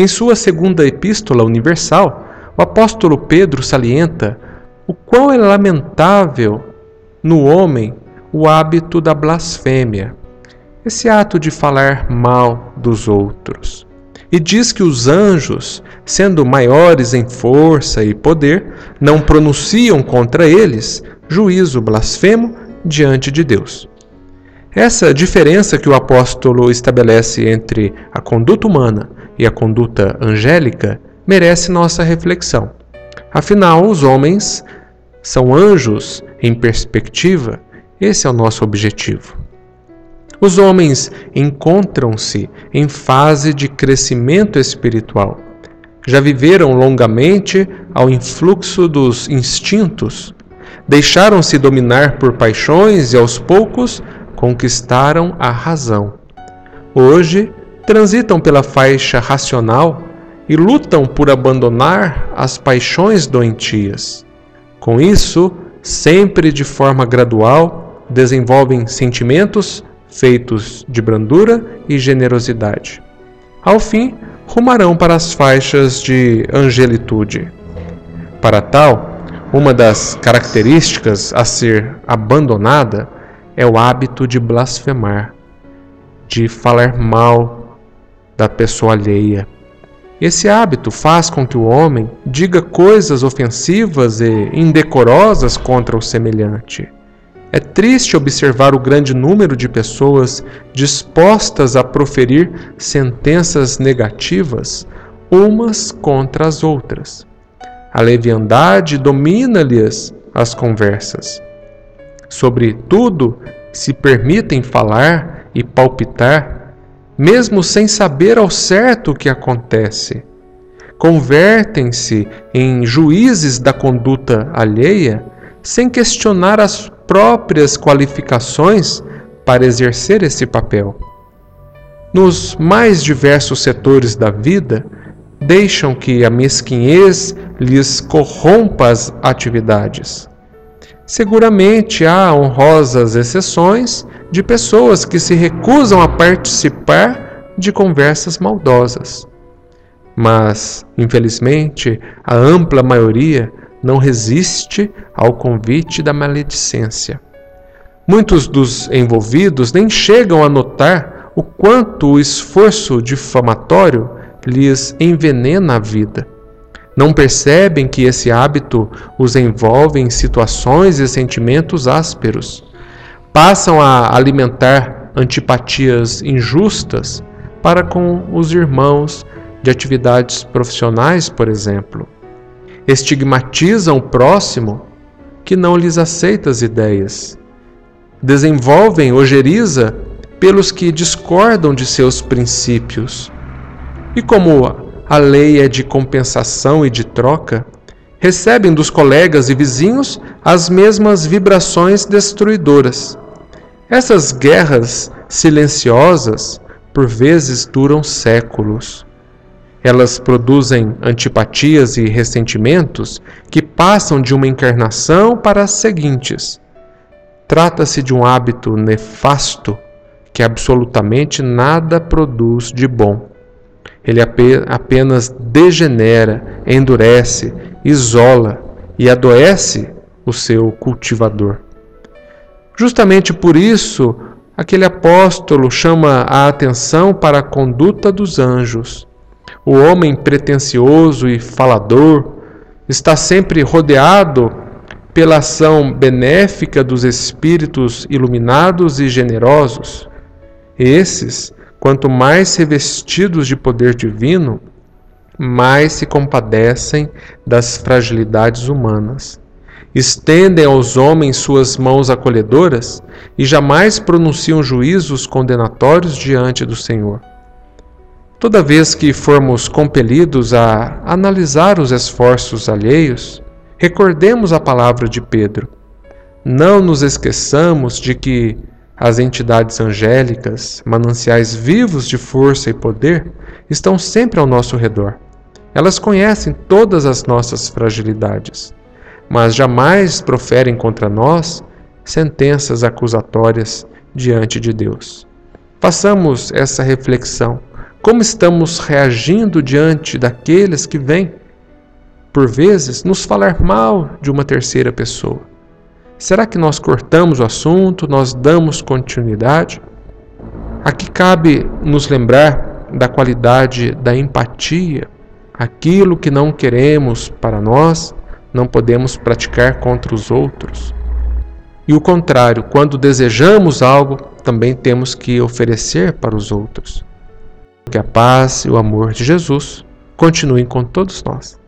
Em sua segunda epístola universal, o apóstolo Pedro salienta o quão é lamentável no homem o hábito da blasfêmia, esse ato de falar mal dos outros. E diz que os anjos, sendo maiores em força e poder, não pronunciam contra eles juízo blasfemo diante de Deus. Essa diferença que o apóstolo estabelece entre a conduta humana e a conduta angélica merece nossa reflexão. Afinal, os homens são anjos em perspectiva, esse é o nosso objetivo. Os homens encontram-se em fase de crescimento espiritual. Já viveram longamente ao influxo dos instintos, deixaram-se dominar por paixões e aos poucos conquistaram a razão. Hoje transitam pela faixa racional e lutam por abandonar as paixões doentias. Com isso, sempre de forma gradual, desenvolvem sentimentos feitos de brandura e generosidade. Ao fim, rumarão para as faixas de angelitude. Para tal, uma das características a ser abandonada é o hábito de blasfemar, de falar mal da pessoa alheia. Esse hábito faz com que o homem diga coisas ofensivas e indecorosas contra o semelhante. É triste observar o grande número de pessoas dispostas a proferir sentenças negativas umas contra as outras. A leviandade domina-lhes as conversas. Sobre tudo se permitem falar e palpitar, mesmo sem saber ao certo o que acontece. Convertem-se em juízes da conduta alheia sem questionar as próprias qualificações para exercer esse papel. Nos mais diversos setores da vida, deixam que a mesquinhez lhes corrompa as atividades. Seguramente há honrosas exceções de pessoas que se recusam a participar de conversas maldosas. Mas, infelizmente, a ampla maioria não resiste ao convite da maledicência. Muitos dos envolvidos nem chegam a notar o quanto o esforço difamatório lhes envenena a vida. Não percebem que esse hábito os envolve em situações e sentimentos ásperos. Passam a alimentar antipatias injustas para com os irmãos de atividades profissionais, por exemplo estigmatizam o próximo que não lhes aceita as ideias. Desenvolvem ojeriza pelos que discordam de seus princípios. E como a lei é de compensação e de troca, recebem dos colegas e vizinhos as mesmas vibrações destruidoras. Essas guerras silenciosas, por vezes, duram séculos. Elas produzem antipatias e ressentimentos que passam de uma encarnação para as seguintes. Trata-se de um hábito nefasto que absolutamente nada produz de bom. Ele apenas degenera, endurece, isola e adoece o seu cultivador. Justamente por isso, aquele apóstolo chama a atenção para a conduta dos anjos o homem pretensioso e falador está sempre rodeado pela ação benéfica dos espíritos iluminados e generosos. Esses, quanto mais revestidos de poder divino, mais se compadecem das fragilidades humanas. Estendem aos homens suas mãos acolhedoras e jamais pronunciam juízos condenatórios diante do Senhor. Toda vez que formos compelidos a analisar os esforços alheios, recordemos a palavra de Pedro. Não nos esqueçamos de que as entidades angélicas, mananciais vivos de força e poder, estão sempre ao nosso redor. Elas conhecem todas as nossas fragilidades, mas jamais proferem contra nós sentenças acusatórias diante de Deus. Façamos essa reflexão Como estamos reagindo diante daqueles que vêm, por vezes, nos falar mal de uma terceira pessoa? Será que nós cortamos o assunto, nós damos continuidade? Aqui cabe nos lembrar da qualidade da empatia. Aquilo que não queremos para nós, não podemos praticar contra os outros. E o contrário, quando desejamos algo, também temos que oferecer para os outros. Que a paz e o amor de Jesus continuem com todos nós.